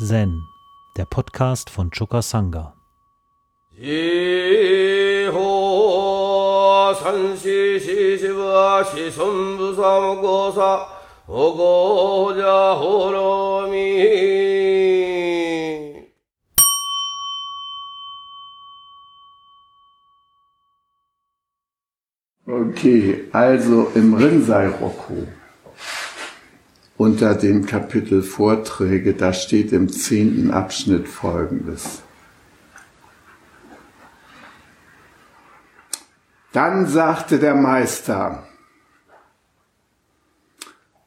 Zen, der Podcast von Choka Sangha. Okay, also im Rinzai-Roku unter dem Kapitel Vorträge, da steht im zehnten Abschnitt Folgendes. Dann sagte der Meister,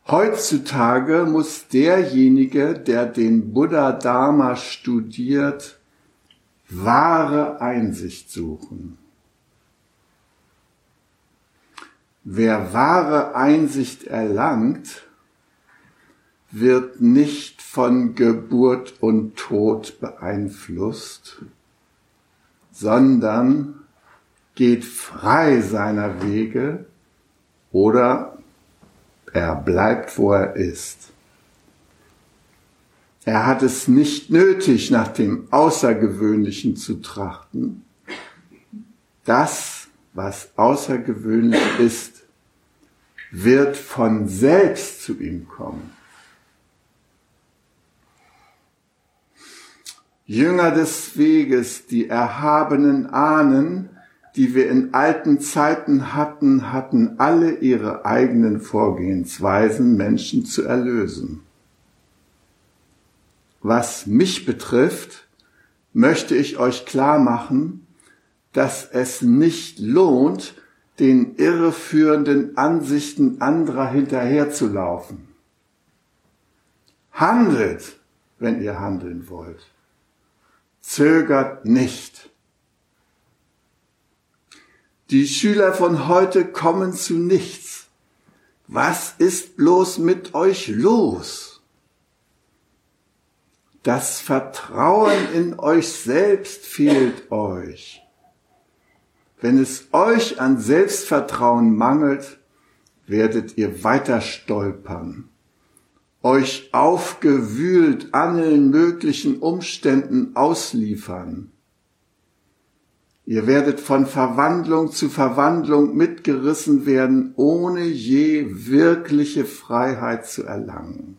heutzutage muss derjenige, der den Buddha Dharma studiert, wahre Einsicht suchen. Wer wahre Einsicht erlangt, wird nicht von Geburt und Tod beeinflusst, sondern geht frei seiner Wege oder er bleibt, wo er ist. Er hat es nicht nötig, nach dem Außergewöhnlichen zu trachten. Das, was außergewöhnlich ist, wird von selbst zu ihm kommen. Jünger des Weges, die erhabenen Ahnen, die wir in alten Zeiten hatten, hatten alle ihre eigenen Vorgehensweisen, Menschen zu erlösen. Was mich betrifft, möchte ich euch klar machen, dass es nicht lohnt, den irreführenden Ansichten anderer hinterherzulaufen. Handelt, wenn ihr handeln wollt zögert nicht. Die Schüler von heute kommen zu nichts. Was ist bloß mit euch los? Das Vertrauen in euch selbst fehlt euch. Wenn es euch an Selbstvertrauen mangelt, werdet ihr weiter stolpern euch aufgewühlt allen möglichen Umständen ausliefern. Ihr werdet von Verwandlung zu Verwandlung mitgerissen werden, ohne je wirkliche Freiheit zu erlangen.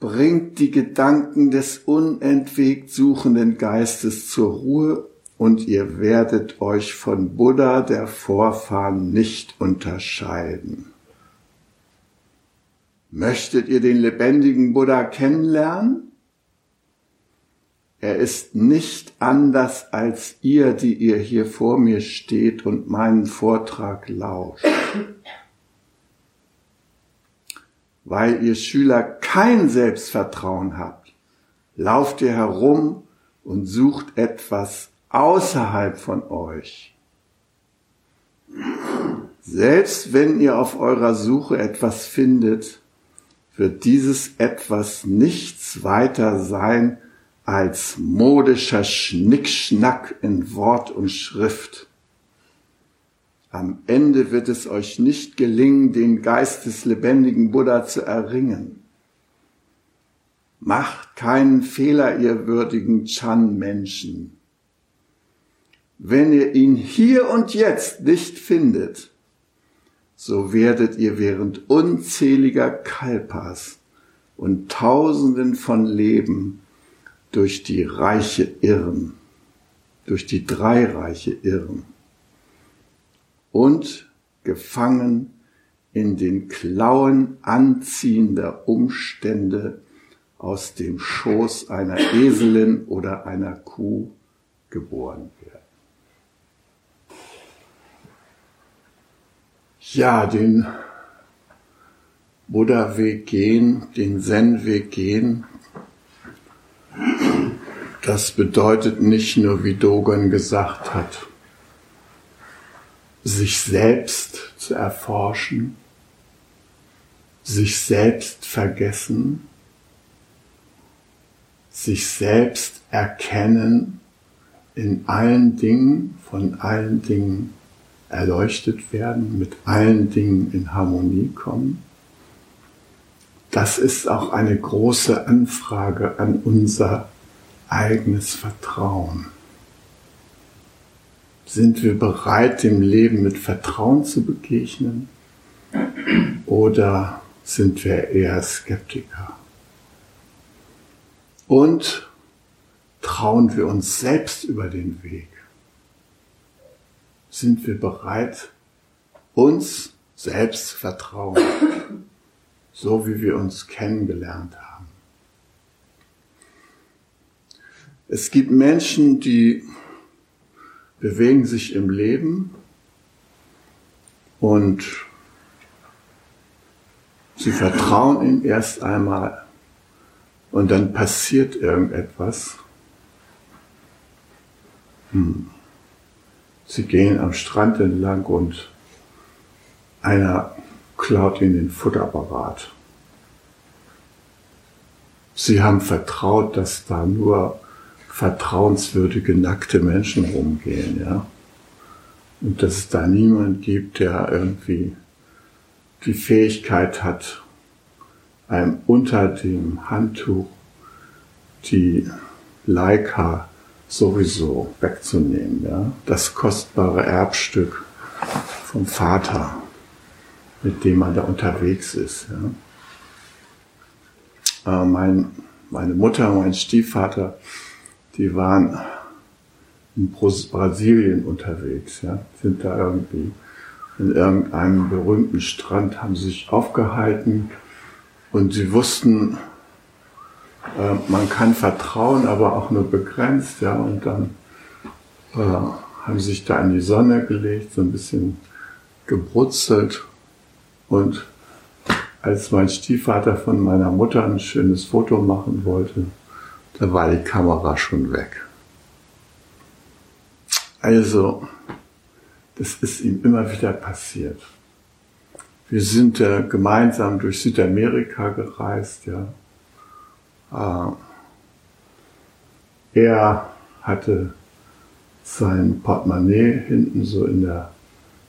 Bringt die Gedanken des unentwegt suchenden Geistes zur Ruhe und ihr werdet euch von Buddha der Vorfahren nicht unterscheiden. Möchtet ihr den lebendigen Buddha kennenlernen? Er ist nicht anders als ihr, die ihr hier vor mir steht und meinen Vortrag lauscht. Weil ihr Schüler kein Selbstvertrauen habt, lauft ihr herum und sucht etwas außerhalb von euch. Selbst wenn ihr auf eurer Suche etwas findet, wird dieses etwas nichts weiter sein als modischer Schnickschnack in Wort und Schrift. Am Ende wird es euch nicht gelingen, den Geist des lebendigen Buddha zu erringen. Macht keinen Fehler, ihr würdigen Chan-Menschen. Wenn ihr ihn hier und jetzt nicht findet, so werdet ihr während unzähliger Kalpas und Tausenden von Leben durch die Reiche irren, durch die drei Reiche irren und gefangen in den Klauen anziehender Umstände aus dem Schoß einer Eselin oder einer Kuh geboren werden. Ja, den Buddha-Weg gehen, den Zen-Weg gehen, das bedeutet nicht nur, wie Dogen gesagt hat, sich selbst zu erforschen, sich selbst vergessen, sich selbst erkennen in allen Dingen, von allen Dingen erleuchtet werden, mit allen Dingen in Harmonie kommen. das ist auch eine große Anfrage an unser eigenes Vertrauen. Sind wir bereit, dem Leben mit Vertrauen zu begegnen? Oder sind wir eher Skeptiker? Und trauen wir uns selbst über den Weg? Sind wir bereit, uns selbst zu vertrauen, so wie wir uns kennengelernt haben? Es gibt Menschen, die bewegen sich im Leben und sie vertrauen ihm erst einmal und dann passiert irgendetwas. Hm. Sie gehen am Strand entlang und einer klaut ihnen den Futterapparat. Sie haben vertraut, dass da nur vertrauenswürdige, nackte Menschen rumgehen, ja. Und dass es da niemand gibt, der irgendwie die Fähigkeit hat, einem unter dem Handtuch die Leica sowieso wegzunehmen, ja. Das kostbare Erbstück vom Vater, mit dem man da unterwegs ist, ja. Äh, mein, meine Mutter, mein Stiefvater, die waren in Brasilien unterwegs, ja, sind da irgendwie in irgendeinem berühmten Strand, haben sich aufgehalten und sie wussten, äh, man kann vertrauen, aber auch nur begrenzt, ja, und dann äh, haben sich da in die Sonne gelegt, so ein bisschen gebrutzelt und als mein Stiefvater von meiner Mutter ein schönes Foto machen wollte, da war die Kamera schon weg. Also, das ist ihm immer wieder passiert. Wir sind äh, gemeinsam durch Südamerika gereist, ja. Äh, er hatte sein Portemonnaie hinten so in der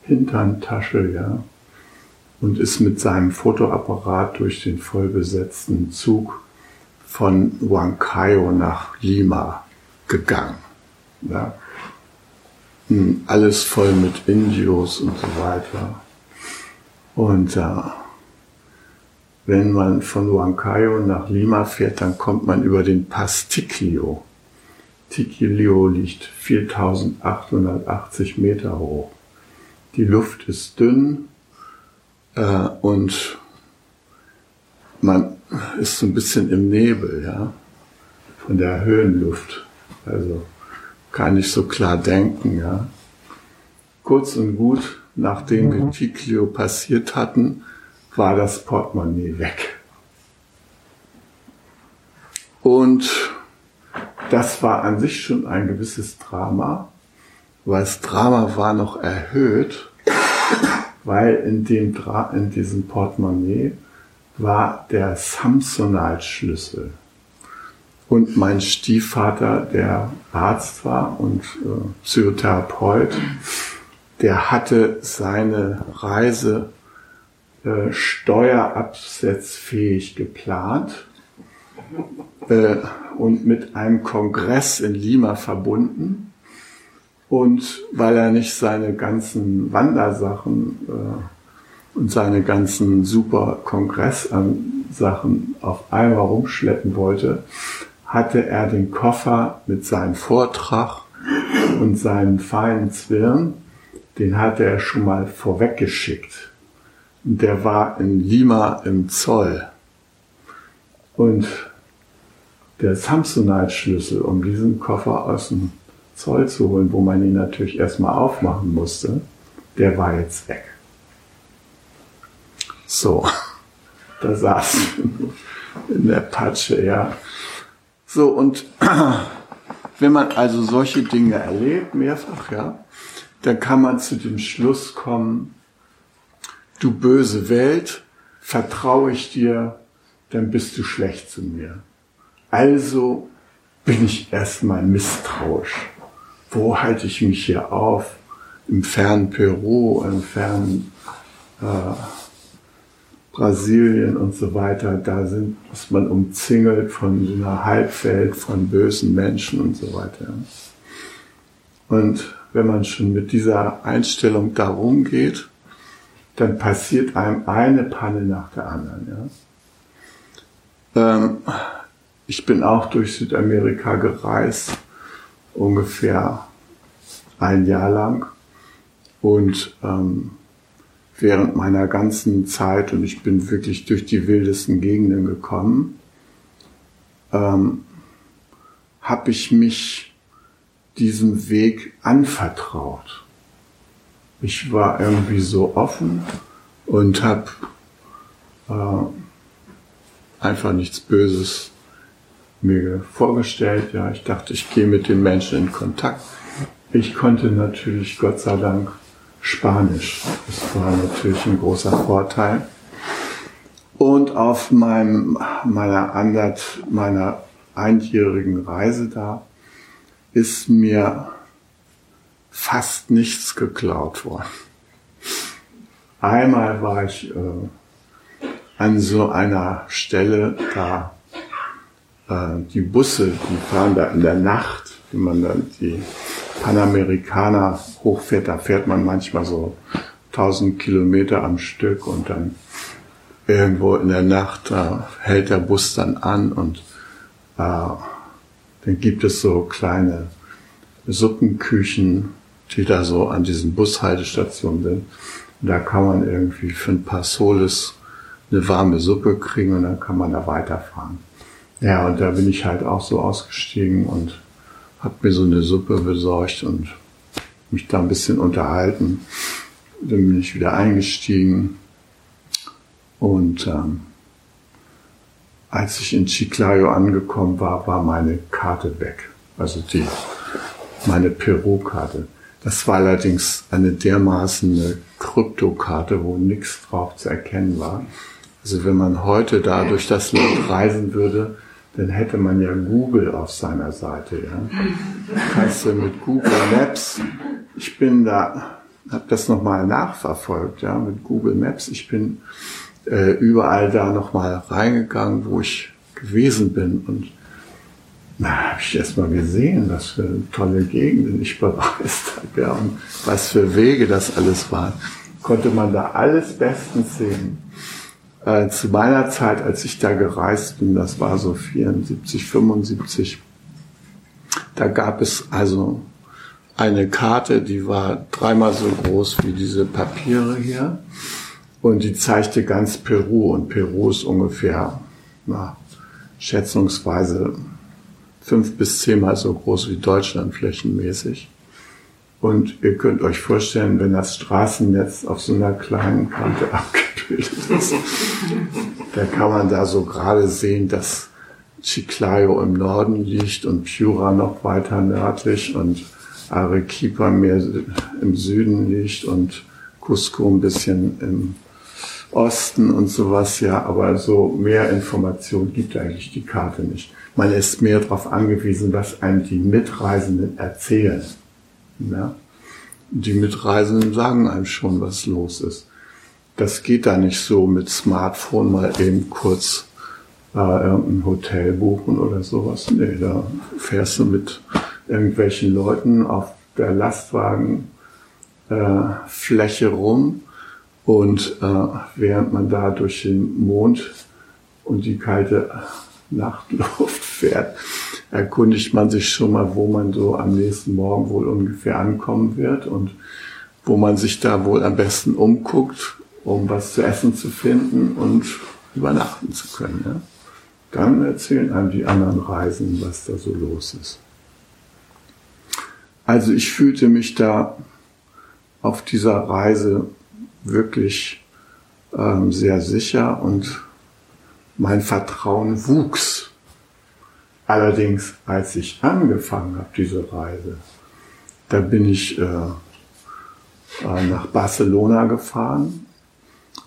Hinterntasche, ja, und ist mit seinem Fotoapparat durch den vollbesetzten Zug von Huancayo nach Lima gegangen. Ja. Hm, alles voll mit Indios und so weiter. Und äh, wenn man von Huancayo nach Lima fährt, dann kommt man über den Pass Tiquillo. Tiquillo liegt 4880 Meter hoch. Die Luft ist dünn äh, und man ist so ein bisschen im Nebel, ja, von der Höhenluft. Also kann nicht so klar denken, ja. Kurz und gut, nachdem wir Ticlio passiert hatten, war das Portemonnaie weg. Und das war an sich schon ein gewisses Drama, weil das Drama war noch erhöht, weil in, dem Dra in diesem Portemonnaie war der Samsonite-Schlüssel. Und mein Stiefvater, der Arzt war und äh, Psychotherapeut, der hatte seine Reise äh, steuerabsetzfähig geplant äh, und mit einem Kongress in Lima verbunden. Und weil er nicht seine ganzen Wandersachen äh, und seine ganzen super Kongresssachen auf einmal rumschleppen wollte, hatte er den Koffer mit seinem Vortrag und seinen feinen Zwirn, den hatte er schon mal vorweggeschickt. Der war in Lima im Zoll. Und der Samsonite-Schlüssel, um diesen Koffer aus dem Zoll zu holen, wo man ihn natürlich erstmal aufmachen musste, der war jetzt weg. So, da saß in der Patsche, ja. So, und wenn man also solche Dinge erlebt, mehrfach, ja, dann kann man zu dem Schluss kommen, du böse Welt, vertraue ich dir, dann bist du schlecht zu mir. Also bin ich erstmal misstrauisch. Wo halte ich mich hier auf? Im fernen Peru, im fernen äh, Brasilien und so weiter, da sind, ist man umzingelt von einer Halbwelt, von bösen Menschen und so weiter. Und wenn man schon mit dieser Einstellung da rumgeht, dann passiert einem eine Panne nach der anderen. Ja? Ähm, ich bin auch durch Südamerika gereist, ungefähr ein Jahr lang. Und ähm, während meiner ganzen Zeit, und ich bin wirklich durch die wildesten Gegenden gekommen, ähm, habe ich mich diesem Weg anvertraut. Ich war irgendwie so offen und habe äh, einfach nichts Böses mir vorgestellt. Ja, ich dachte, ich gehe mit den Menschen in Kontakt. Ich konnte natürlich, Gott sei Dank, Spanisch. Das war natürlich ein großer Vorteil. Und auf meinem, meiner, andert, meiner einjährigen Reise da ist mir fast nichts geklaut worden. Einmal war ich äh, an so einer Stelle, da äh, die Busse, die fahren da in der Nacht, wie man dann die Panamerikaner hochfährt, da fährt man manchmal so 1000 Kilometer am Stück und dann irgendwo in der Nacht da hält der Bus dann an und äh, dann gibt es so kleine Suppenküchen, die da so an diesen Bushaltestationen sind. Und da kann man irgendwie für ein paar Soles eine warme Suppe kriegen und dann kann man da weiterfahren. Ja, und da bin ich halt auch so ausgestiegen und habe mir so eine Suppe besorgt und mich da ein bisschen unterhalten. Dann bin ich wieder eingestiegen und ähm, als ich in Chiclayo angekommen war, war meine Karte weg. Also die, meine Peru-Karte. Das war allerdings eine dermaßen Kryptokarte, wo nichts drauf zu erkennen war. Also wenn man heute da durch das Land reisen würde, dann hätte man ja Google auf seiner Seite. Ja. Kannst du mit Google Maps, ich bin da, habe das nochmal nachverfolgt, ja, mit Google Maps. Ich bin äh, überall da nochmal reingegangen, wo ich gewesen bin und na, habe ich erst mal gesehen, was für tolle Gegenden ich bereist habe, ja, und was für Wege das alles waren. Konnte man da alles bestens sehen. Äh, zu meiner Zeit, als ich da gereist bin, das war so 74, 75, da gab es also eine Karte, die war dreimal so groß wie diese Papiere hier und die zeigte ganz Peru und Peru ist ungefähr na, schätzungsweise fünf bis zehnmal so groß wie Deutschland flächenmäßig. Und ihr könnt euch vorstellen, wenn das Straßennetz auf so einer kleinen Kante abgebildet ist, da kann man da so gerade sehen, dass Chiclayo im Norden liegt und Piura noch weiter nördlich und Arequipa mehr im Süden liegt und Cusco ein bisschen im Osten und sowas, ja, aber so mehr Information gibt eigentlich die Karte nicht. Man ist mehr darauf angewiesen, was einem die Mitreisenden erzählen. Ja? Die Mitreisenden sagen einem schon, was los ist. Das geht da nicht so mit Smartphone mal eben kurz äh, irgendein Hotel buchen oder sowas. Nee, da fährst du mit irgendwelchen Leuten auf der Lastwagenfläche äh, rum und äh, während man da durch den Mond und die kalte Nachtluft fährt, erkundigt man sich schon mal, wo man so am nächsten Morgen wohl ungefähr ankommen wird und wo man sich da wohl am besten umguckt, um was zu essen zu finden und übernachten zu können. Ja? Dann erzählen einem die anderen Reisen, was da so los ist. Also ich fühlte mich da auf dieser Reise wirklich ähm, sehr sicher und mein Vertrauen wuchs. Allerdings, als ich angefangen habe, diese Reise, da bin ich äh, äh, nach Barcelona gefahren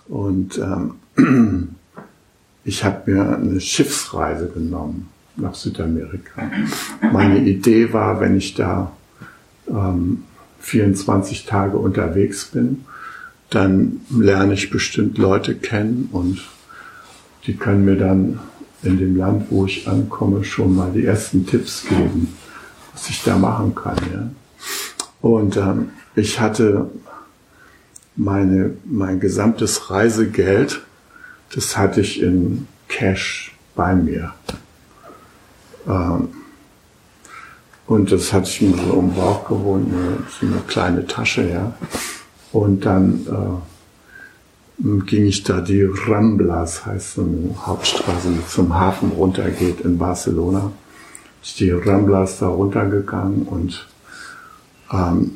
und ähm, ich habe mir eine Schiffsreise genommen nach Südamerika. Meine Idee war, wenn ich da ähm, 24 Tage unterwegs bin, dann lerne ich bestimmt Leute kennen und die können mir dann in dem Land, wo ich ankomme, schon mal die ersten Tipps geben, was ich da machen kann. Ja. Und ähm, ich hatte meine, mein gesamtes Reisegeld, das hatte ich in Cash bei mir. Ähm, und das hatte ich mir so um Bauch gewohnt, so eine kleine Tasche, ja. Und dann äh, ging ich da die Ramblas, heißt so eine Hauptstraße, die zum Hafen runtergeht in Barcelona. Ich die Ramblas da runtergegangen und ähm,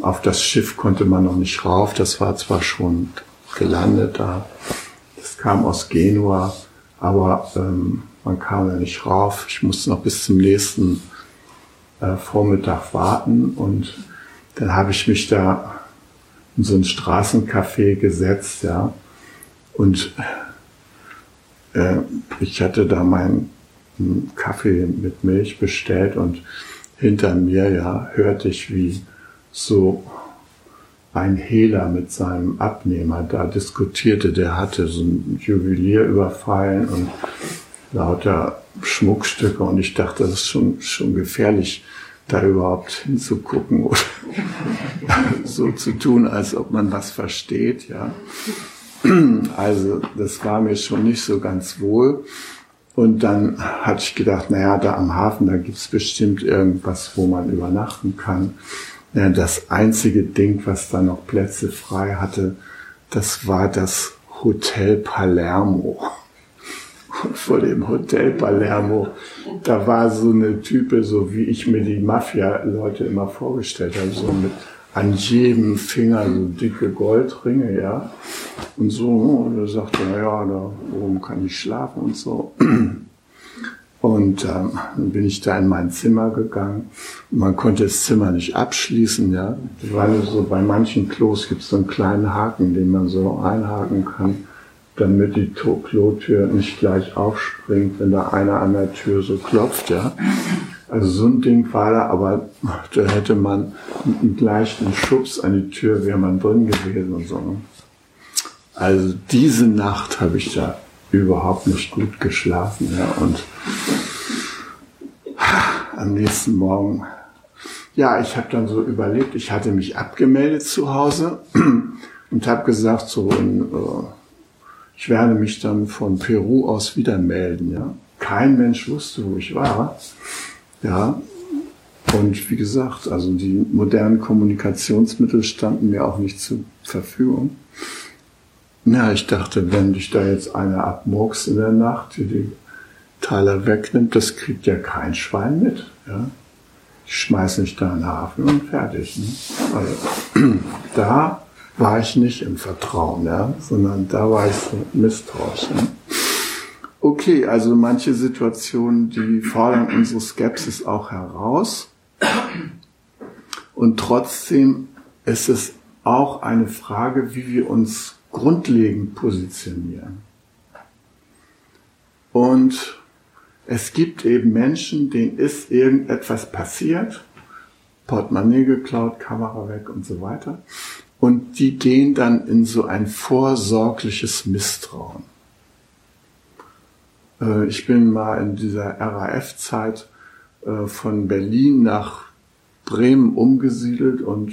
auf das Schiff konnte man noch nicht rauf. Das war zwar schon gelandet da. Das kam aus Genua, aber ähm, man kam da nicht rauf. Ich musste noch bis zum nächsten äh, Vormittag warten und dann habe ich mich da in so ein Straßencafé gesetzt, ja. Und äh, ich hatte da meinen Kaffee mit Milch bestellt und hinter mir, ja, hörte ich, wie so ein Hehler mit seinem Abnehmer da diskutierte. Der hatte so ein Juwelier überfallen und lauter Schmuckstücke und ich dachte, das ist schon, schon gefährlich, da überhaupt hinzugucken oder so zu tun, als ob man was versteht, ja. Also, das war mir schon nicht so ganz wohl. Und dann hatte ich gedacht, naja, da am Hafen, da gibt's bestimmt irgendwas, wo man übernachten kann. Das einzige Ding, was da noch Plätze frei hatte, das war das Hotel Palermo. Vor dem Hotel Palermo, da war so eine Type, so wie ich mir die Mafia-Leute immer vorgestellt habe, so mit an jedem Finger so dicke Goldringe, ja. Und so, und er sagte, na ja, da oben kann ich schlafen und so. Und ähm, dann bin ich da in mein Zimmer gegangen. Man konnte das Zimmer nicht abschließen, ja. Weil so bei manchen Klos gibt es so einen kleinen Haken, den man so einhaken kann, damit die Klotür nicht gleich aufspringt, wenn da einer an der Tür so klopft, ja. Also so ein Ding war da, aber da hätte man einem leichten Schubs an die Tür wäre man drin gewesen und so. Ne? Also diese Nacht habe ich da überhaupt nicht gut geschlafen. Ja, und am nächsten Morgen, ja, ich habe dann so überlegt, ich hatte mich abgemeldet zu Hause und habe gesagt, so, in, äh, ich werde mich dann von Peru aus wieder melden. Ja. Kein Mensch wusste, wo ich war. Ja, und wie gesagt, also die modernen Kommunikationsmittel standen mir auch nicht zur Verfügung. Ja, ich dachte, wenn dich da jetzt einer abmurks in der Nacht, die die Teile wegnimmt, das kriegt ja kein Schwein mit. Ja? Ich schmeiß nicht da in den Hafen und fertig. Ne? Also, da war ich nicht im Vertrauen, ja? sondern da war ich so misstrauisch. Ne? Okay, also manche Situationen, die fordern unsere Skepsis auch heraus. Und trotzdem ist es auch eine Frage, wie wir uns grundlegend positionieren. Und es gibt eben Menschen, denen ist irgendetwas passiert, Portemonnaie geklaut, Kamera weg und so weiter. Und die gehen dann in so ein vorsorgliches Misstrauen. Äh, ich bin mal in dieser RAF-Zeit äh, von Berlin nach Bremen umgesiedelt und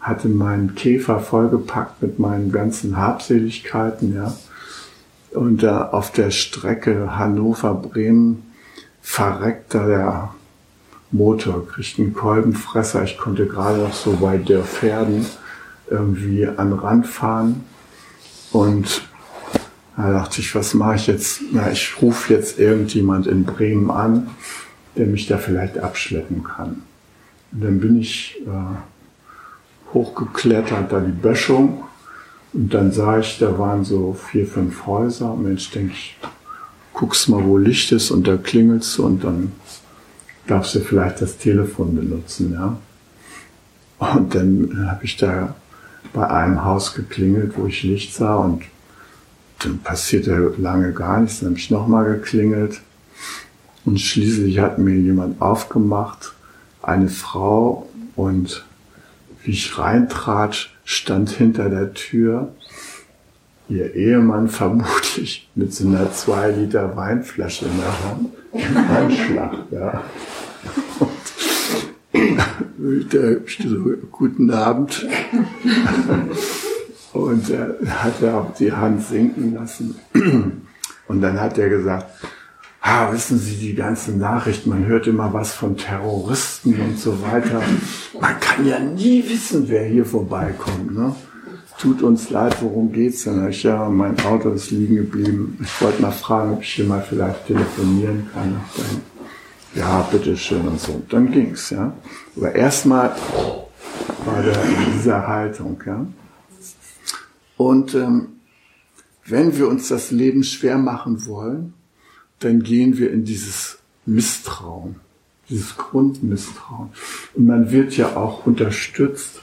hatte meinen Käfer vollgepackt mit meinen ganzen Habseligkeiten, ja. Und da auf der Strecke Hannover-Bremen verreckt da der Motor, kriegt einen Kolbenfresser. Ich konnte gerade noch so bei der Pferden irgendwie an Rand fahren. Und da dachte ich, was mache ich jetzt? Na, ich rufe jetzt irgendjemand in Bremen an, der mich da vielleicht abschleppen kann. Und dann bin ich äh, hochgeklettert, da die Böschung. Und dann sah ich, da waren so vier, fünf Häuser. Mensch, denke ich, guckst mal, wo Licht ist und da klingelst du und dann darfst du vielleicht das Telefon benutzen, ja. Und dann habe ich da bei einem Haus geklingelt, wo ich Licht sah und dann passierte lange gar nichts. Dann habe ich nochmal geklingelt und schließlich hat mir jemand aufgemacht, eine Frau und wie ich reintrat, stand hinter der Tür ihr Ehemann vermutlich mit so einer zwei Liter Weinflasche in der Hand im Anschlag, ja. Guten Abend. Und er hat er auch die Hand sinken lassen. Und dann hat er gesagt, ah, wissen Sie, die ganzen Nachrichten, man hört immer was von Terroristen und so weiter. Man kann ja nie wissen, wer hier vorbeikommt. Ne? Tut uns leid, worum geht's denn? Ich, ja, mein Auto ist liegen geblieben. Ich wollte mal fragen, ob ich hier mal vielleicht telefonieren kann. Ja, bitteschön und so. Dann ging's, ja. Aber erstmal war der in dieser Haltung, ja. Und ähm, wenn wir uns das Leben schwer machen wollen, dann gehen wir in dieses Misstrauen, dieses Grundmisstrauen. Und man wird ja auch unterstützt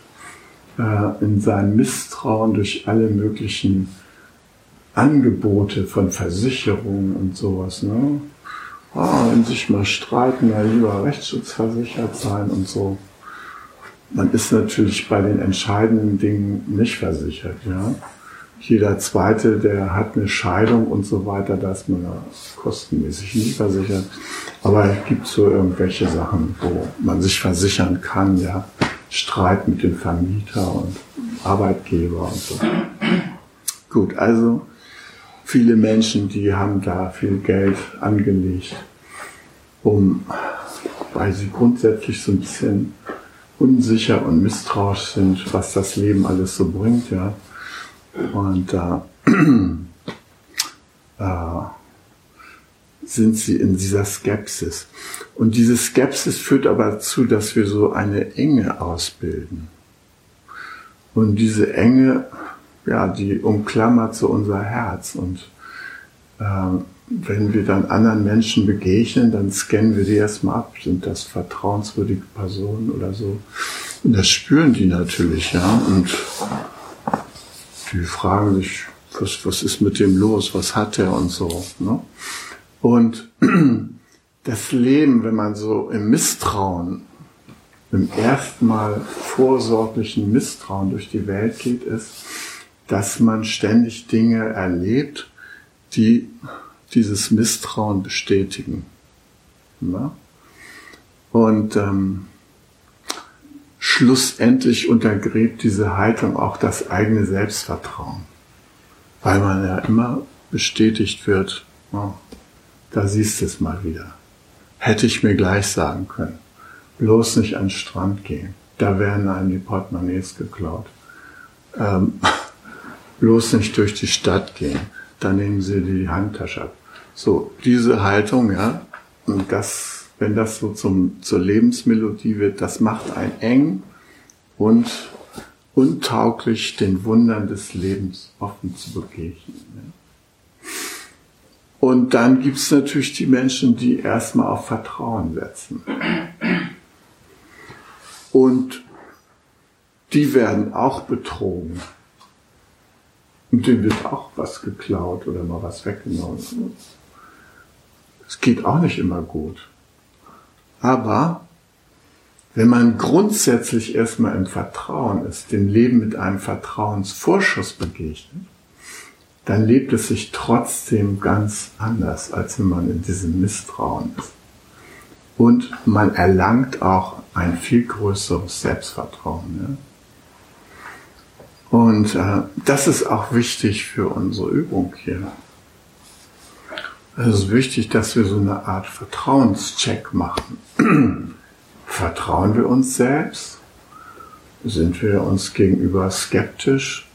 äh, in seinem Misstrauen durch alle möglichen Angebote von Versicherungen und sowas. Ne? Ah, wenn sich mal streiten, ja lieber rechtsschutzversichert sein und so. Man ist natürlich bei den entscheidenden Dingen nicht versichert, ja jeder Zweite, der hat eine Scheidung und so weiter, da ist man kostenmäßig nicht versichert. Aber es gibt so irgendwelche Sachen, wo man sich versichern kann, ja. Streit mit dem Vermieter und Arbeitgeber und so. Gut, also viele Menschen, die haben da viel Geld angelegt, um, weil sie grundsätzlich so ein bisschen unsicher und misstrauisch sind, was das Leben alles so bringt, ja und da äh, sind sie in dieser Skepsis. Und diese Skepsis führt aber dazu, dass wir so eine Enge ausbilden. Und diese Enge, ja, die umklammert so unser Herz. Und äh, wenn wir dann anderen Menschen begegnen, dann scannen wir die erstmal ab. Sind das vertrauenswürdige Personen oder so? Und das spüren die natürlich, ja. Und die fragen sich, was, was ist mit dem los, was hat er und so. Ne? Und das Leben, wenn man so im Misstrauen, im ersten Mal vorsorglichen Misstrauen durch die Welt geht, ist, dass man ständig Dinge erlebt, die dieses Misstrauen bestätigen. Ne? Und ähm, schlussendlich untergräbt diese Haltung auch das eigene Selbstvertrauen. Weil man ja immer bestätigt wird, oh, da siehst du es mal wieder. Hätte ich mir gleich sagen können. Bloß nicht an den Strand gehen. Da werden einem die Portemonnaies geklaut. Ähm, bloß nicht durch die Stadt gehen. Da nehmen sie die Handtasche ab. So, diese Haltung, ja, und das wenn das so zum, zur Lebensmelodie wird, das macht einen eng und untauglich den Wundern des Lebens offen zu begegnen. Und dann gibt es natürlich die Menschen, die erstmal auf Vertrauen setzen. Und die werden auch betrogen. Und denen wird auch was geklaut oder mal was weggenommen. Es geht auch nicht immer gut. Aber wenn man grundsätzlich erstmal im Vertrauen ist, dem Leben mit einem Vertrauensvorschuss begegnet, dann lebt es sich trotzdem ganz anders, als wenn man in diesem Misstrauen ist. Und man erlangt auch ein viel größeres Selbstvertrauen. Und äh, das ist auch wichtig für unsere Übung hier. Es ist wichtig, dass wir so eine Art Vertrauenscheck machen. Vertrauen wir uns selbst? Sind wir uns gegenüber skeptisch?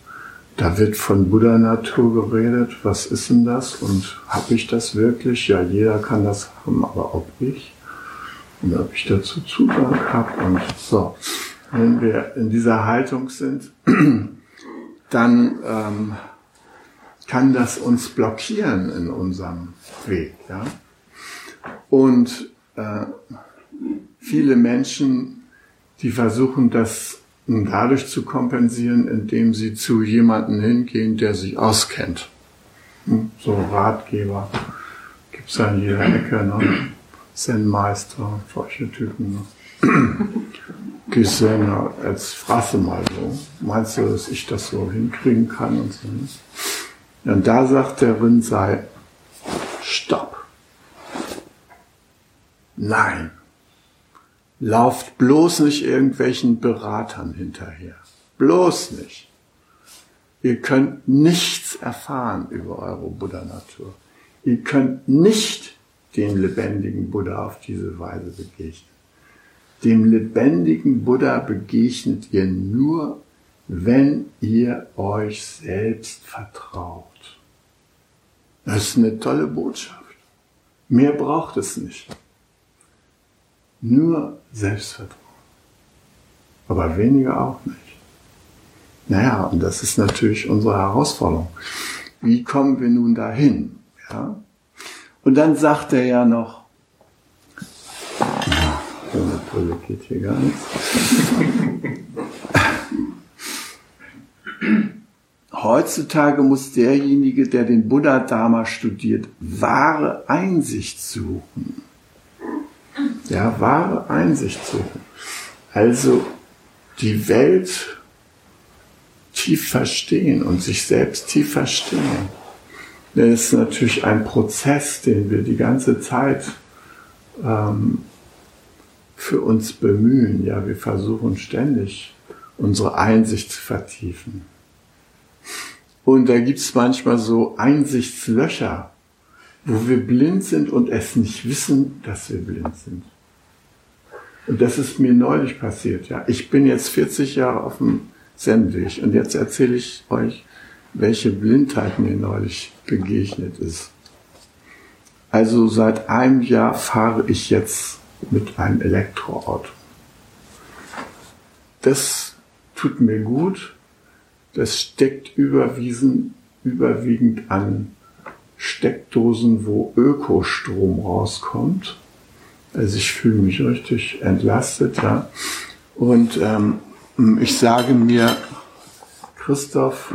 Da wird von Buddha-Natur geredet. Was ist denn das? Und habe ich das wirklich? Ja, jeder kann das haben, aber ob ich? Und ob ich dazu Zugang habe? Und so. Wenn wir in dieser Haltung sind, dann ähm, kann das uns blockieren in unserem Weg. Ja? Und äh, viele Menschen, die versuchen das dadurch zu kompensieren, indem sie zu jemandem hingehen, der sich auskennt. Hm, so Ratgeber gibt's ja in jeder Ecke, ne? Zen-Meister, solche Typen. Ne? Jetzt fragst du mal so, meinst du, dass ich das so hinkriegen kann und so. Und da sagt der Rinnsei, stopp. Nein. Lauft bloß nicht irgendwelchen Beratern hinterher. Bloß nicht. Ihr könnt nichts erfahren über eure Buddha-Natur. Ihr könnt nicht den lebendigen Buddha auf diese Weise begegnen. Dem lebendigen Buddha begegnet ihr nur, wenn ihr euch selbst vertraut. Das ist eine tolle Botschaft. Mehr braucht es nicht. Nur Selbstvertrauen. Aber weniger auch nicht. Naja, und das ist natürlich unsere Herausforderung. Wie kommen wir nun dahin? Ja? Und dann sagt er ja noch, so eine Brille geht hier gar nichts. Heutzutage muss derjenige, der den Buddha-Dharma studiert, wahre Einsicht suchen. Ja, wahre Einsicht suchen. Also die Welt tief verstehen und sich selbst tief verstehen. Das ist natürlich ein Prozess, den wir die ganze Zeit ähm, für uns bemühen. Ja, wir versuchen ständig unsere Einsicht zu vertiefen. Und da gibt es manchmal so Einsichtslöcher, wo wir blind sind und es nicht wissen, dass wir blind sind. Und das ist mir neulich passiert. Ja, ich bin jetzt 40 Jahre auf dem Zen-Weg und jetzt erzähle ich euch, welche Blindheit mir neulich begegnet ist. Also seit einem Jahr fahre ich jetzt mit einem Elektroauto. Das tut mir gut. Das steckt überwiesen, überwiegend an Steckdosen, wo Ökostrom rauskommt. Also ich fühle mich richtig entlastet, ja. Und ähm, ich sage mir, Christoph,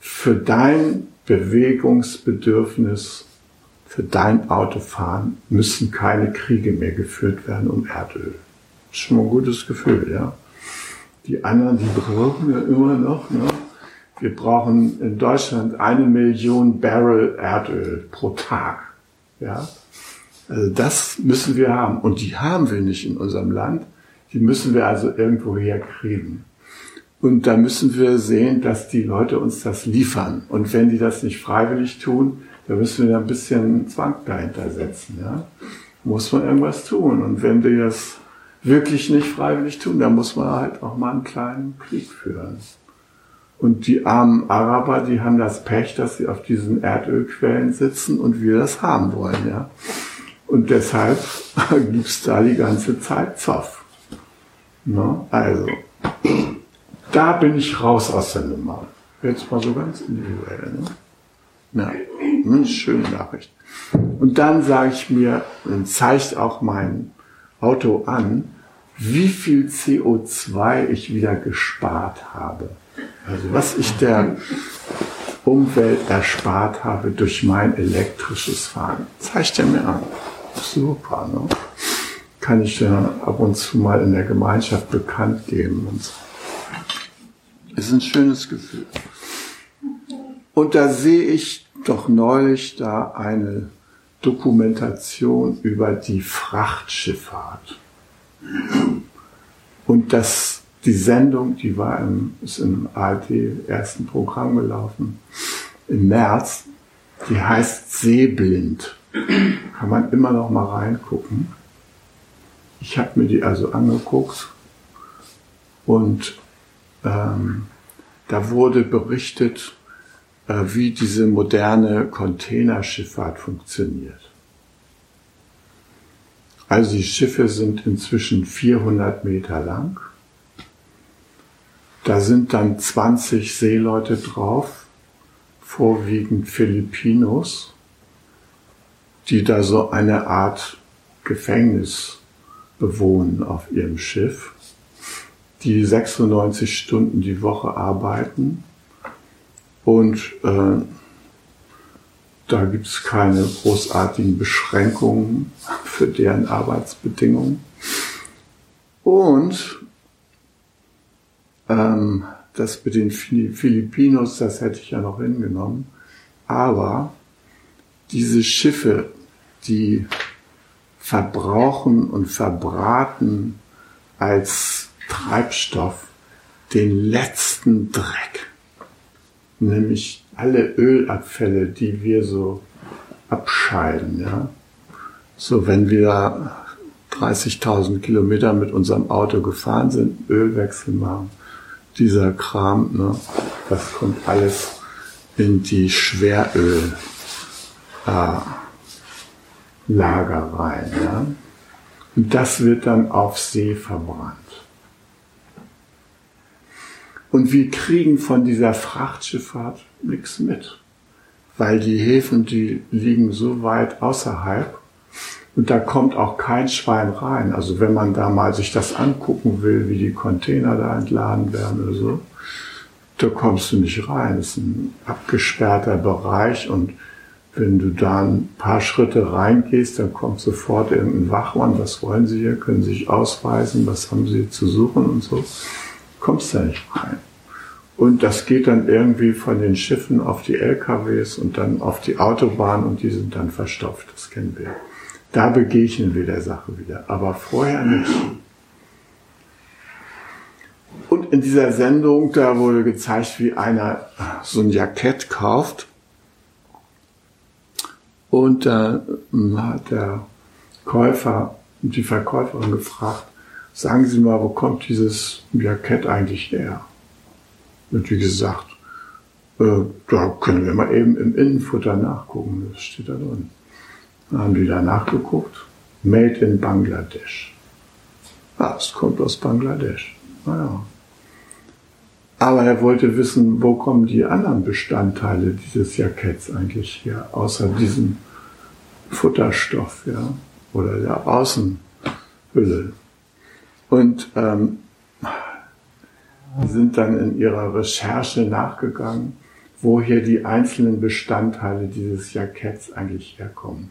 für dein Bewegungsbedürfnis, für dein Autofahren müssen keine Kriege mehr geführt werden um Erdöl. Das ist schon mal ein gutes Gefühl, ja. Die anderen, die brauchen wir immer noch. Ne? Wir brauchen in Deutschland eine Million Barrel Erdöl pro Tag. Ja? Also das müssen wir haben. Und die haben wir nicht in unserem Land. Die müssen wir also irgendwo herkriegen. Und da müssen wir sehen, dass die Leute uns das liefern. Und wenn die das nicht freiwillig tun, dann müssen wir da ein bisschen Zwang dahinter setzen. Ja? Muss man irgendwas tun. Und wenn die das wirklich nicht freiwillig tun, dann muss man halt auch mal einen kleinen Krieg führen. Und die armen Araber, die haben das Pech, dass sie auf diesen Erdölquellen sitzen und wir das haben wollen. Ja? Und deshalb gibt's da die ganze Zeit Zoff. Ne? Also, da bin ich raus aus der Nummer. Jetzt mal so ganz individuell. Ne? Ja, eine schöne Nachricht. Und dann sage ich mir, und zeigt auch mein Auto an, wie viel CO2 ich wieder gespart habe. Also was ich der Umwelt erspart habe durch mein elektrisches Fahren. Zeigt er mir an. Super, ne? Kann ich ja ab und zu mal in der Gemeinschaft bekannt geben und so. Ist ein schönes Gefühl. Und da sehe ich doch neulich da eine Dokumentation über die Frachtschifffahrt. Und das, die Sendung, die war im, ist im ARD ersten Programm gelaufen, im März, die heißt Seeblind. Kann man immer noch mal reingucken. Ich habe mir die also angeguckt und ähm, da wurde berichtet, wie diese moderne Containerschifffahrt funktioniert. Also die Schiffe sind inzwischen 400 Meter lang. Da sind dann 20 Seeleute drauf, vorwiegend Filipinos, die da so eine Art Gefängnis bewohnen auf ihrem Schiff die 96 Stunden die Woche arbeiten und äh, da gibt es keine großartigen Beschränkungen für deren Arbeitsbedingungen. Und ähm, das mit den Filipinos, das hätte ich ja noch hingenommen. Aber diese Schiffe, die verbrauchen und verbraten als Treibstoff den letzten Dreck, nämlich alle Ölabfälle, die wir so abscheiden. Ja? So, wenn wir 30.000 Kilometer mit unserem Auto gefahren sind, Ölwechsel machen, dieser Kram, ne, das kommt alles in die Schweröl äh, rein. Ja? Und das wird dann auf See verbrannt. Und wir kriegen von dieser Frachtschifffahrt nichts mit, weil die Häfen, die liegen so weit außerhalb und da kommt auch kein Schwein rein. Also wenn man da mal sich das angucken will, wie die Container da entladen werden oder so, da kommst du nicht rein. Das ist ein abgesperrter Bereich und wenn du da ein paar Schritte reingehst, dann kommt sofort irgendein Wachmann, was wollen Sie hier, können Sie sich ausweisen, was haben Sie zu suchen und so. Kommst da nicht rein. Und das geht dann irgendwie von den Schiffen auf die LKWs und dann auf die Autobahn und die sind dann verstopft, das kennen wir. Da begegnen wir der Sache wieder, aber vorher nicht. Und in dieser Sendung, da wurde gezeigt, wie einer so ein Jackett kauft und da hat der Käufer die Verkäuferin gefragt, sagen Sie mal, wo kommt dieses Jackett eigentlich her? Und wie gesagt, äh, da können wir mal eben im Innenfutter nachgucken, das steht da drin. Da haben die da nachgeguckt. Made in Bangladesch. Ah, es kommt aus Bangladesch. Naja. Aber er wollte wissen, wo kommen die anderen Bestandteile dieses Jacketts eigentlich her, außer diesem Futterstoff, ja, oder der Außenhülle. Und ähm, sind dann in ihrer Recherche nachgegangen, woher die einzelnen Bestandteile dieses Jacketts eigentlich herkommen.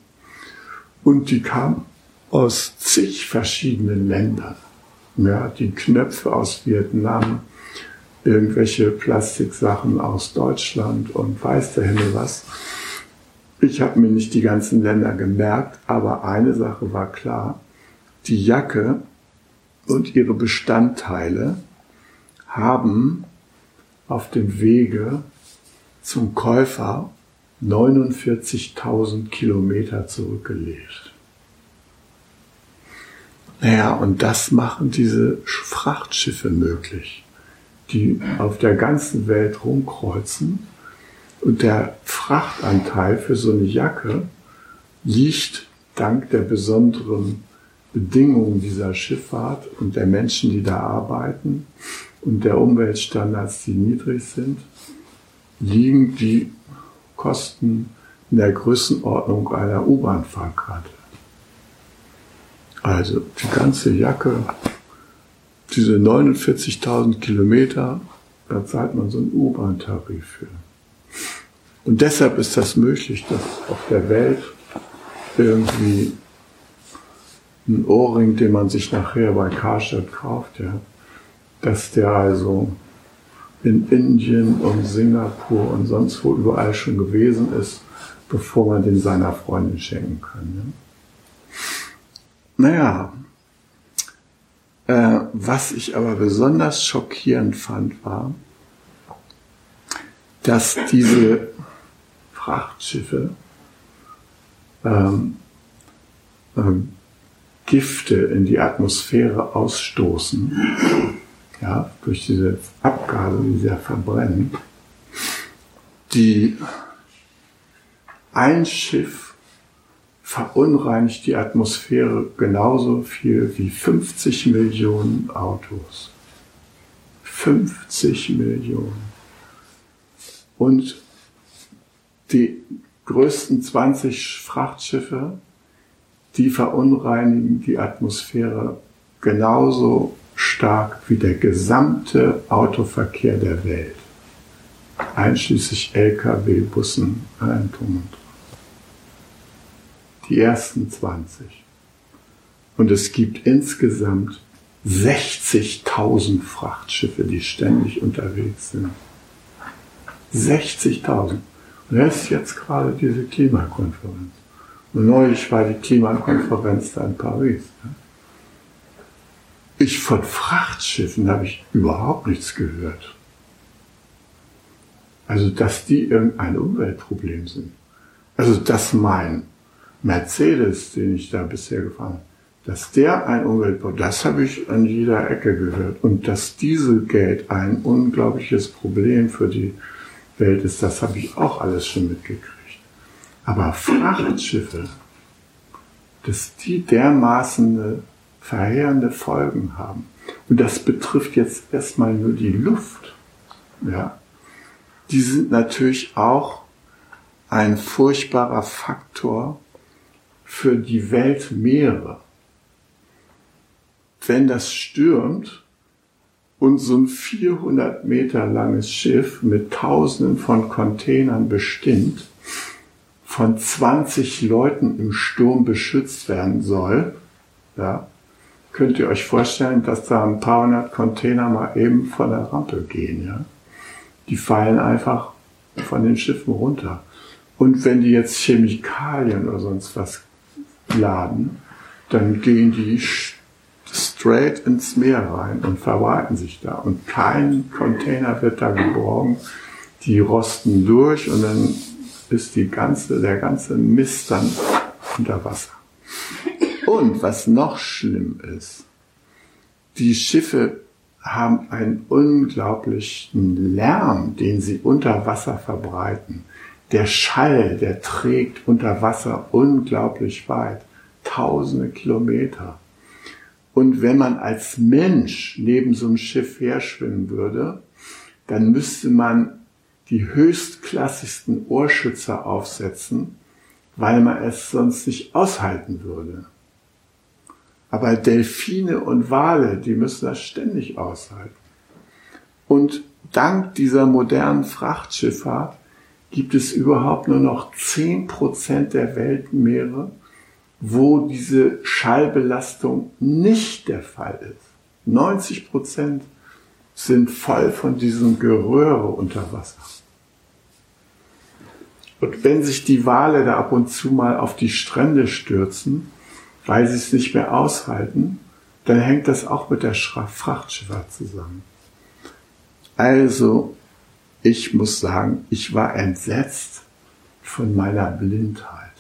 Und die kamen aus zig verschiedenen Ländern. Ja, die Knöpfe aus Vietnam, irgendwelche Plastiksachen aus Deutschland und weiß der Himmel was. Ich habe mir nicht die ganzen Länder gemerkt, aber eine Sache war klar. Die Jacke und ihre Bestandteile haben auf dem Wege zum Käufer 49.000 Kilometer zurückgelegt. Naja, und das machen diese Frachtschiffe möglich, die auf der ganzen Welt rumkreuzen. Und der Frachtanteil für so eine Jacke liegt dank der besonderen Bedingungen dieser Schifffahrt und der Menschen, die da arbeiten und der Umweltstandards, die niedrig sind, liegen die Kosten in der Größenordnung einer U-Bahn-Fahrkarte. Also die ganze Jacke, diese 49.000 Kilometer, da zahlt man so einen U-Bahn-Tarif für. Und deshalb ist das möglich, dass auf der Welt irgendwie ein Ohrring, den man sich nachher bei Karstadt kauft, ja, dass der also in Indien und Singapur und sonst wo überall schon gewesen ist, bevor man den seiner Freundin schenken kann. Ja. Naja, äh, was ich aber besonders schockierend fand, war, dass diese Frachtschiffe ähm, ähm, Gifte in die Atmosphäre ausstoßen, ja, durch diese Abgase, die sie ja verbrennen, die ein Schiff verunreinigt die Atmosphäre genauso viel wie 50 Millionen Autos. 50 Millionen. Und die größten 20 Frachtschiffe, die verunreinigen die Atmosphäre genauso stark wie der gesamte Autoverkehr der Welt, einschließlich Lkw, Bussen, allem drum und dran. Die ersten 20. Und es gibt insgesamt 60.000 Frachtschiffe, die ständig unterwegs sind. 60.000. Und das ist jetzt gerade diese Klimakonferenz. Neulich war die Klimakonferenz da in Paris. Ich von Frachtschiffen habe ich überhaupt nichts gehört. Also, dass die irgendein Umweltproblem sind. Also, dass mein Mercedes, den ich da bisher gefahren habe, dass der ein Umweltproblem, das habe ich an jeder Ecke gehört. Und dass Dieselgate ein unglaubliches Problem für die Welt ist, das habe ich auch alles schon mitgekriegt. Aber Frachtschiffe, dass die dermaßen verheerende Folgen haben. Und das betrifft jetzt erstmal nur die Luft. Ja. Die sind natürlich auch ein furchtbarer Faktor für die Weltmeere. Wenn das stürmt und so ein 400 Meter langes Schiff mit Tausenden von Containern bestimmt, von 20 Leuten im Sturm beschützt werden soll, ja, könnt ihr euch vorstellen, dass da ein paar hundert Container mal eben von der Rampe gehen. Ja? Die fallen einfach von den Schiffen runter. Und wenn die jetzt Chemikalien oder sonst was laden, dann gehen die straight ins Meer rein und verbreiten sich da. Und kein Container wird da geborgen. Die rosten durch und dann ist die ganze, der ganze Mist dann unter Wasser. Und was noch schlimm ist, die Schiffe haben einen unglaublichen Lärm, den sie unter Wasser verbreiten. Der Schall, der trägt unter Wasser unglaublich weit, tausende Kilometer. Und wenn man als Mensch neben so einem Schiff herschwimmen würde, dann müsste man die höchstklassigsten Ohrschützer aufsetzen, weil man es sonst nicht aushalten würde. Aber Delfine und Wale, die müssen das ständig aushalten. Und dank dieser modernen Frachtschifffahrt gibt es überhaupt nur noch zehn Prozent der Weltmeere, wo diese Schallbelastung nicht der Fall ist. 90 Prozent sind voll von diesem Geröhre unter Wasser. Und wenn sich die Wale da ab und zu mal auf die Strände stürzen, weil sie es nicht mehr aushalten, dann hängt das auch mit der Frachtschifffahrt zusammen. Also, ich muss sagen, ich war entsetzt von meiner Blindheit.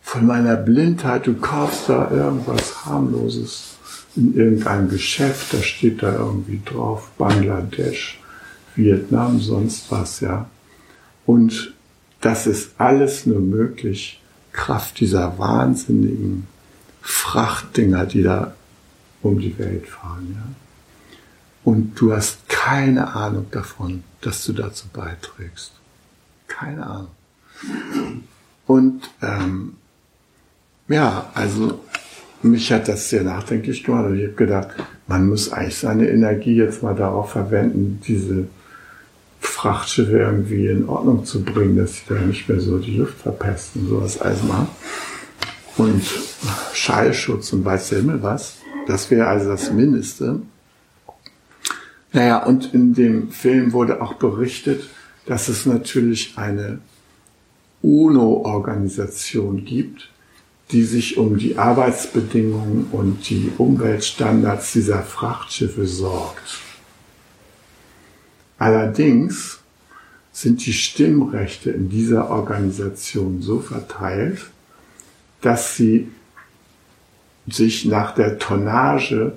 Von meiner Blindheit, du kaufst da irgendwas harmloses in irgendeinem Geschäft, da steht da irgendwie drauf Bangladesch, Vietnam, sonst was, ja. Und das ist alles nur möglich, Kraft dieser wahnsinnigen Frachtdinger, die da um die Welt fahren. Ja? Und du hast keine Ahnung davon, dass du dazu beiträgst. Keine Ahnung. Und ähm, ja, also mich hat das sehr nachdenklich gemacht. Und ich habe gedacht, man muss eigentlich seine Energie jetzt mal darauf verwenden, diese Frachtschiffe irgendwie in Ordnung zu bringen, dass sie da nicht mehr so die Luft verpesten, sowas alles mal. Und Schallschutz und weiß der Himmel was. Das wäre also das Mindeste. Naja, und in dem Film wurde auch berichtet, dass es natürlich eine UNO-Organisation gibt, die sich um die Arbeitsbedingungen und die Umweltstandards dieser Frachtschiffe sorgt. Allerdings sind die Stimmrechte in dieser Organisation so verteilt, dass sie sich nach der Tonnage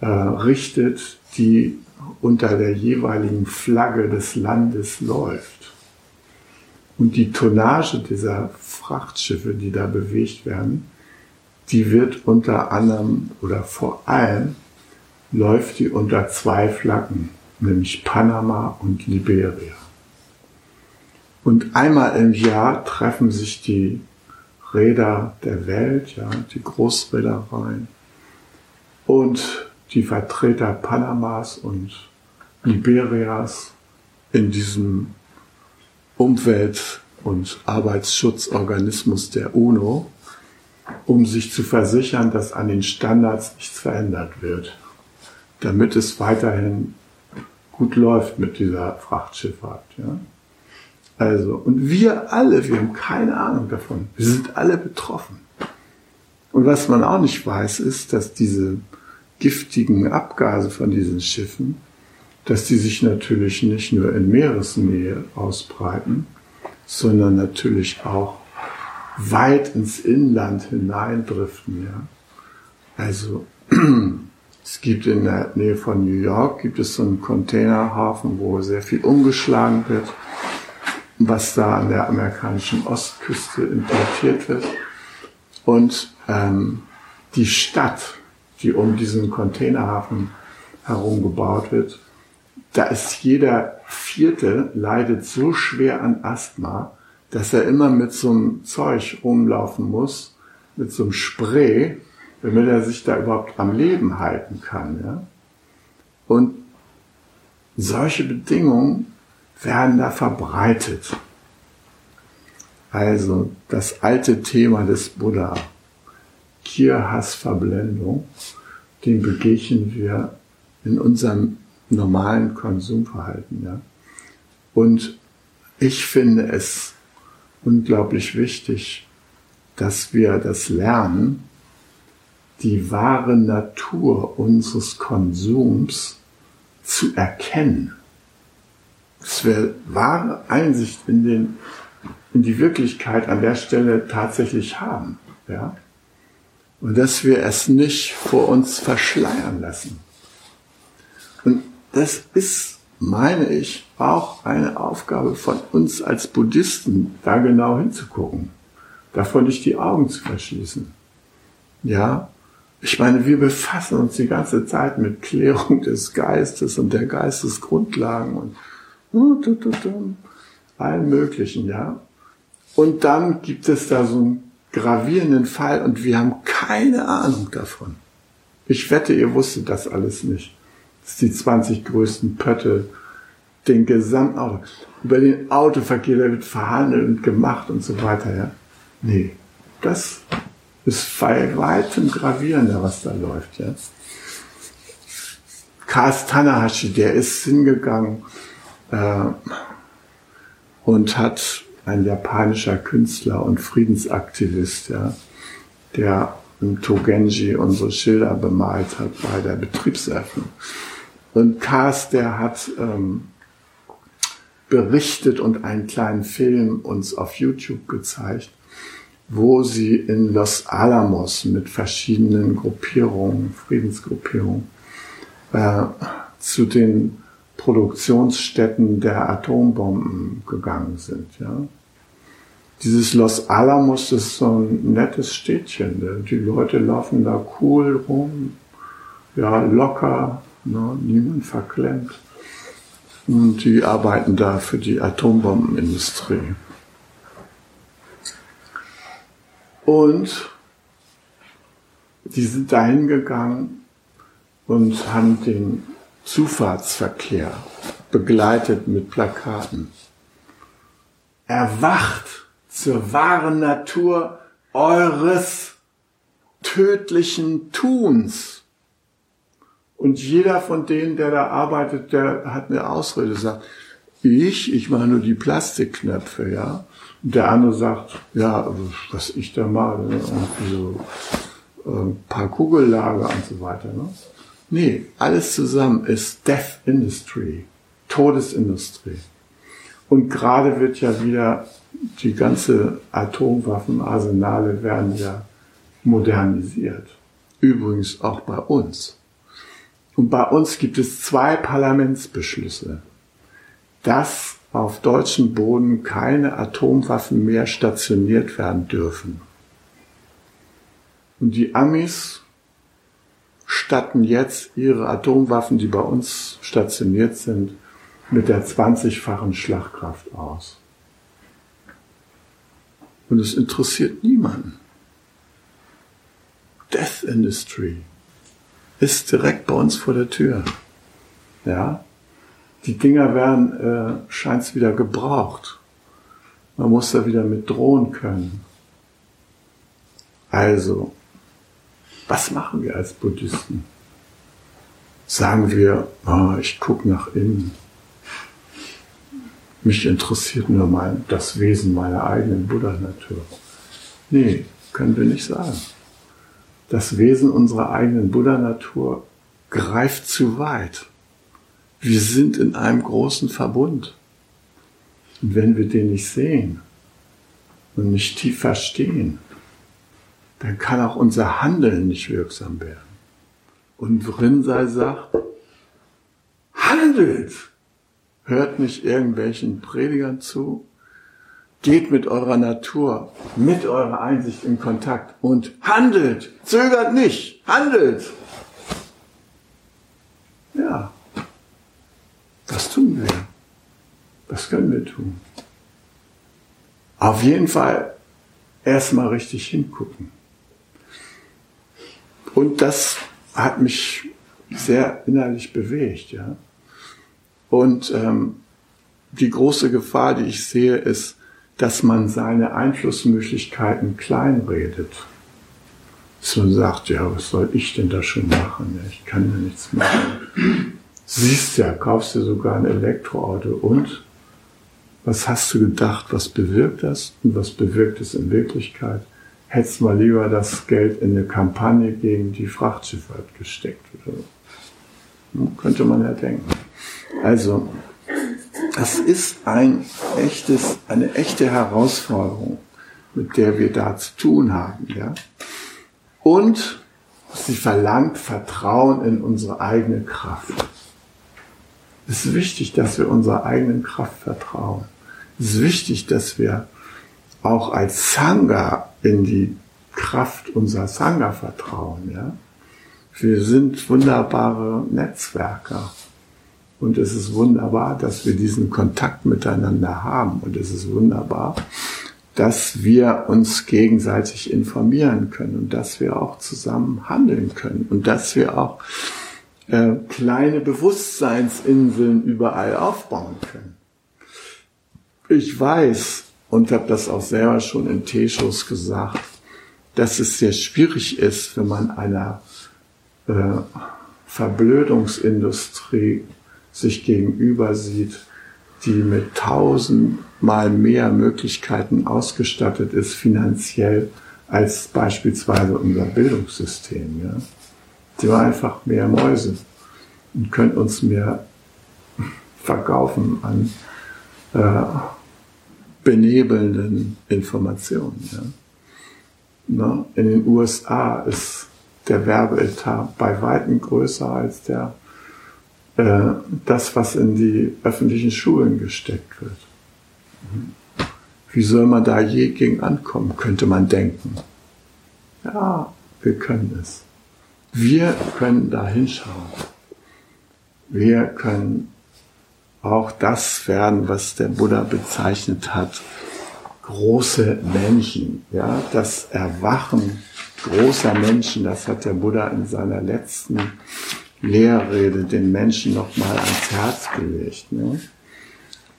äh, richtet, die unter der jeweiligen Flagge des Landes läuft. Und die Tonnage dieser Frachtschiffe, die da bewegt werden, die wird unter anderem oder vor allem läuft die unter zwei Flaggen nämlich Panama und Liberia. Und einmal im Jahr treffen sich die Räder der Welt, ja, die Großreedereien und die Vertreter Panamas und Liberias in diesem Umwelt- und Arbeitsschutzorganismus der UNO. um sich zu versichern, dass an den Standards nichts verändert wird, damit es weiterhin gut läuft mit dieser Frachtschifffahrt. Ja? Also, und wir alle, wir haben keine Ahnung davon. Wir sind alle betroffen. Und was man auch nicht weiß, ist, dass diese giftigen Abgase von diesen Schiffen, dass die sich natürlich nicht nur in Meeresnähe ausbreiten, sondern natürlich auch weit ins Inland hineindriften. Ja? Also es gibt in der Nähe von New York gibt es so einen Containerhafen, wo sehr viel umgeschlagen wird, was da an der amerikanischen Ostküste importiert wird. Und ähm, die Stadt, die um diesen Containerhafen herum gebaut wird, da ist jeder Vierte leidet so schwer an Asthma, dass er immer mit so einem Zeug rumlaufen muss, mit so einem Spray, damit er sich da überhaupt am Leben halten kann. Ja? Und solche Bedingungen werden da verbreitet. Also das alte Thema des Buddha, Gier, Hass, Verblendung, dem begegnen wir in unserem normalen Konsumverhalten. Ja? Und ich finde es unglaublich wichtig, dass wir das lernen, die wahre Natur unseres Konsums zu erkennen. Dass wir wahre Einsicht in, den, in die Wirklichkeit an der Stelle tatsächlich haben. Ja? Und dass wir es nicht vor uns verschleiern lassen. Und das ist, meine ich, auch eine Aufgabe von uns als Buddhisten, da genau hinzugucken. Davon nicht die Augen zu verschließen. Ja, ich meine, wir befassen uns die ganze Zeit mit Klärung des Geistes und der Geistesgrundlagen und allen möglichen, ja. Und dann gibt es da so einen gravierenden Fall und wir haben keine Ahnung davon. Ich wette, ihr wusstet das alles nicht dass die 20 größten Pötte den gesamten Auto, über den Autoverkehr, der wird verhandelt und gemacht und so weiter, ja. Nee, das ist bei weitem gravierender, was da läuft, ja. Kaz Tanahashi, der ist hingegangen äh, und hat ein japanischer Künstler und Friedensaktivist, ja, der im Togenji unsere Schilder bemalt hat bei der Betriebseröffnung. Und Kars, der hat ähm, berichtet und einen kleinen Film uns auf YouTube gezeigt, wo sie in Los Alamos mit verschiedenen Gruppierungen, Friedensgruppierungen, äh, zu den Produktionsstätten der Atombomben gegangen sind. Ja. Dieses Los Alamos ist so ein nettes Städtchen. Die Leute laufen da cool rum, ja, locker, Ne? Niemand verklemmt. Und die arbeiten da für die Atombombenindustrie. Und die sind dahin gegangen und haben den Zufahrtsverkehr begleitet mit Plakaten. Erwacht zur wahren Natur eures tödlichen Tuns. Und jeder von denen, der da arbeitet, der hat eine Ausrede, sagt, ich, ich mache nur die Plastikknöpfe, ja. Und der andere sagt, ja, was ich da mache, ne? irgendwie so ein äh, paar Kugellager und so weiter. Ne? Nee, alles zusammen ist Death Industry, Todesindustrie. Und gerade wird ja wieder die ganze Atomwaffenarsenale werden ja modernisiert. Übrigens auch bei uns. Und bei uns gibt es zwei Parlamentsbeschlüsse, dass auf deutschem Boden keine Atomwaffen mehr stationiert werden dürfen. Und die Amis statten jetzt ihre Atomwaffen, die bei uns stationiert sind, mit der 20-fachen Schlagkraft aus. Und es interessiert niemanden. Death Industry ist direkt bei uns vor der Tür. Ja, die Dinger werden, äh, scheint's wieder gebraucht. Man muss da wieder mit drohen können. Also, was machen wir als Buddhisten? Sagen wir, oh, ich gucke nach innen. Mich interessiert nur mal das Wesen meiner eigenen Buddha-Natur. Nee, können wir nicht sagen. Das Wesen unserer eigenen Buddha-Natur greift zu weit. Wir sind in einem großen Verbund. Und wenn wir den nicht sehen und nicht tief verstehen, dann kann auch unser Handeln nicht wirksam werden. Und Rinzai sagt, handelt! Hört nicht irgendwelchen Predigern zu, geht mit eurer Natur, mit eurer Einsicht in Kontakt und handelt, zögert nicht, handelt. Ja, das tun wir. Das können wir tun. Auf jeden Fall erstmal richtig hingucken. Und das hat mich sehr innerlich bewegt, ja. Und ähm, die große Gefahr, die ich sehe, ist, dass man seine Einflussmöglichkeiten kleinredet. Dass man sagt, ja, was soll ich denn da schon machen? Ich kann ja nichts machen. Siehst ja, kaufst dir sogar ein Elektroauto und was hast du gedacht, was bewirkt das und was bewirkt es in Wirklichkeit? Hättest mal lieber das Geld in eine Kampagne gegen die Frachtschifffahrt gesteckt. Oder so. Könnte man ja denken. Also, das ist ein echtes, eine echte Herausforderung, mit der wir da zu tun haben, ja. Und sie verlangt Vertrauen in unsere eigene Kraft. Es ist wichtig, dass wir unserer eigenen Kraft vertrauen. Es ist wichtig, dass wir auch als Sangha in die Kraft unserer Sangha vertrauen, ja. Wir sind wunderbare Netzwerker. Und es ist wunderbar, dass wir diesen Kontakt miteinander haben. Und es ist wunderbar, dass wir uns gegenseitig informieren können und dass wir auch zusammen handeln können und dass wir auch äh, kleine Bewusstseinsinseln überall aufbauen können. Ich weiß und habe das auch selber schon in T-Shows gesagt, dass es sehr schwierig ist, wenn man einer äh, Verblödungsindustrie sich gegenüber sieht, die mit tausendmal mehr Möglichkeiten ausgestattet ist finanziell als beispielsweise unser Bildungssystem. Ja? Sie war einfach mehr Mäuse und können uns mehr verkaufen an äh, benebelnden Informationen. Ja? Na, in den USA ist der Werbeetat bei weitem größer als der äh, das, was in die öffentlichen Schulen gesteckt wird. Wie soll man da je gegen ankommen, könnte man denken. Ja, wir können es. Wir können da hinschauen. Wir können auch das werden, was der Buddha bezeichnet hat, große Menschen, ja, das Erwachen großer Menschen, das hat der Buddha in seiner letzten Lehrrede den Menschen nochmal ans Herz gelegt. Ne?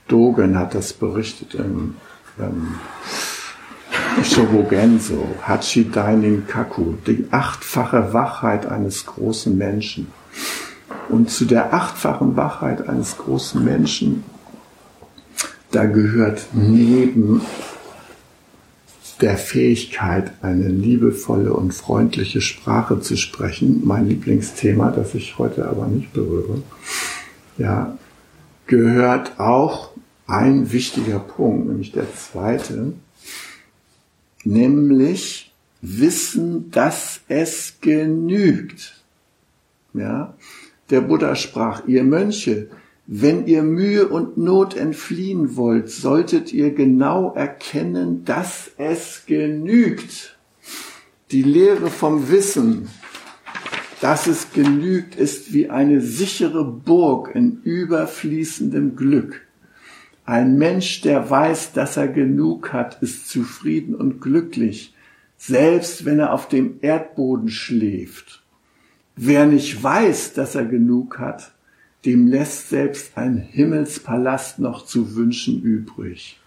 Dogen hat das berichtet im ähm, Shobogenso, Hachi Dainin Kaku, die achtfache Wachheit eines großen Menschen. Und zu der achtfachen Wachheit eines großen Menschen, da gehört neben der Fähigkeit, eine liebevolle und freundliche Sprache zu sprechen, mein Lieblingsthema, das ich heute aber nicht berühre, ja, gehört auch ein wichtiger Punkt, nämlich der zweite, nämlich Wissen, dass es genügt. Ja, der Buddha sprach, ihr Mönche, wenn ihr Mühe und Not entfliehen wollt, solltet ihr genau erkennen, dass es genügt. Die Lehre vom Wissen, dass es genügt, ist wie eine sichere Burg in überfließendem Glück. Ein Mensch, der weiß, dass er genug hat, ist zufrieden und glücklich, selbst wenn er auf dem Erdboden schläft. Wer nicht weiß, dass er genug hat, dem lässt selbst ein Himmelspalast noch zu wünschen übrig.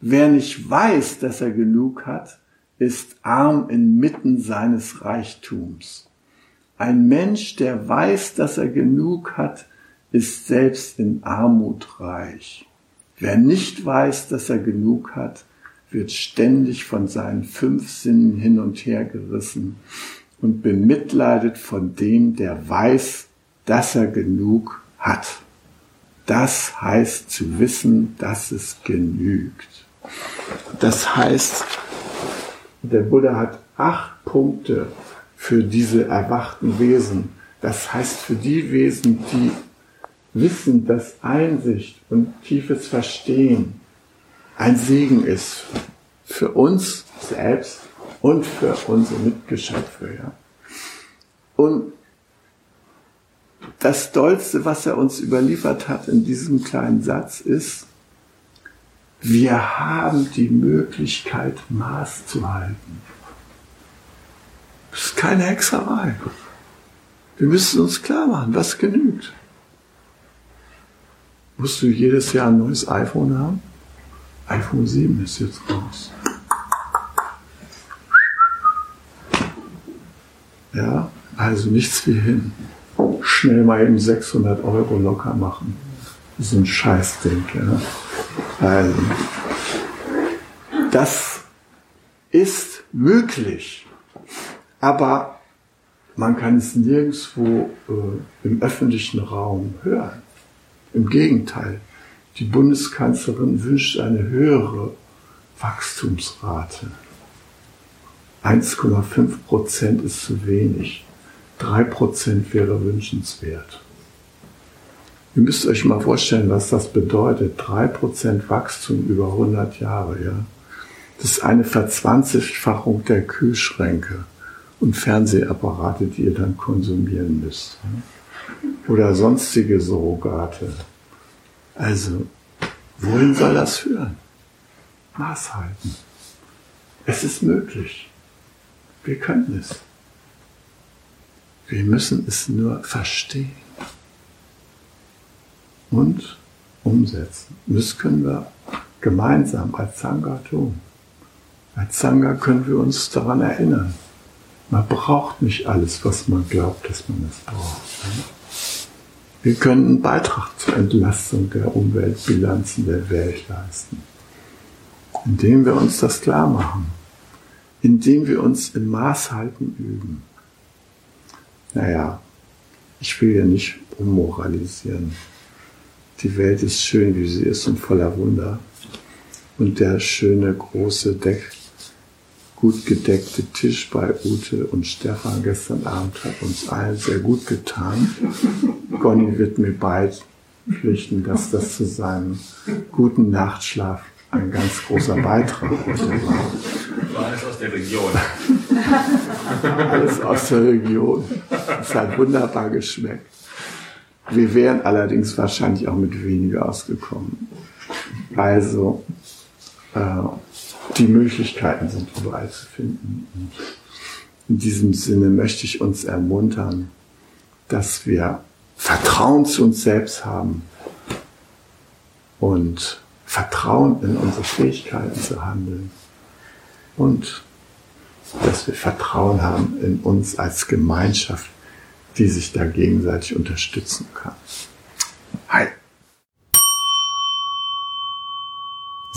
Wer nicht weiß, dass er genug hat, ist arm inmitten seines Reichtums. Ein Mensch, der weiß, dass er genug hat, ist selbst in Armut reich. Wer nicht weiß, dass er genug hat, wird ständig von seinen fünf Sinnen hin und her gerissen und bemitleidet von dem, der weiß, dass er genug hat. Das heißt zu wissen, dass es genügt. Das heißt, der Buddha hat acht Punkte für diese erwachten Wesen. Das heißt für die Wesen, die wissen, dass Einsicht und tiefes Verstehen ein Segen ist für uns selbst und für unsere Mitgeschöpfe. Ja. Und das Dollste, was er uns überliefert hat in diesem kleinen Satz, ist, wir haben die Möglichkeit, Maß zu halten. Das ist keine Hexerei. Wir müssen uns klar machen, was genügt. Musst du jedes Jahr ein neues iPhone haben? iPhone 7 ist jetzt raus. Ja, also nichts wie hin. Schnell mal eben 600 Euro locker machen. So ein Scheißding, ja. Also, das ist möglich, aber man kann es nirgendwo äh, im öffentlichen Raum hören. Im Gegenteil, die Bundeskanzlerin wünscht eine höhere Wachstumsrate. 1,5 Prozent ist zu wenig. 3 Prozent wäre wünschenswert. Ihr müsst euch mal vorstellen, was das bedeutet. 3% Wachstum über 100 Jahre, ja. Das ist eine Verzwanzigfachung der Kühlschränke und Fernsehapparate, die ihr dann konsumieren müsst. Ja? Oder sonstige Surrogate. Also, wohin soll das führen? Maß halten. Es ist möglich. Wir können es. Wir müssen es nur verstehen und umsetzen. Das können wir gemeinsam als Sangha tun. Als Sangha können wir uns daran erinnern. Man braucht nicht alles, was man glaubt, dass man es braucht. Wir können einen Beitrag zur Entlastung der Umweltbilanzen der Welt leisten, indem wir uns das klar machen, indem wir uns im Maßhalten üben. Naja, ich will ja nicht ummoralisieren. Die Welt ist schön, wie sie ist und voller Wunder. Und der schöne, große, Deck, gut gedeckte Tisch bei Ute und Stefan gestern Abend hat uns allen sehr gut getan. Conny wird mir beipflichten, dass das zu seinem guten Nachtschlaf ein ganz großer Beitrag heute war. War alles aus der Region. Alles aus der Region. Es hat wunderbar geschmeckt. Wir wären allerdings wahrscheinlich auch mit weniger ausgekommen. Also äh, die Möglichkeiten sind überall zu finden. Und in diesem Sinne möchte ich uns ermuntern, dass wir Vertrauen zu uns selbst haben und Vertrauen in unsere Fähigkeiten zu handeln und dass wir Vertrauen haben in uns als Gemeinschaft die sich da gegenseitig unterstützen kann. Hi.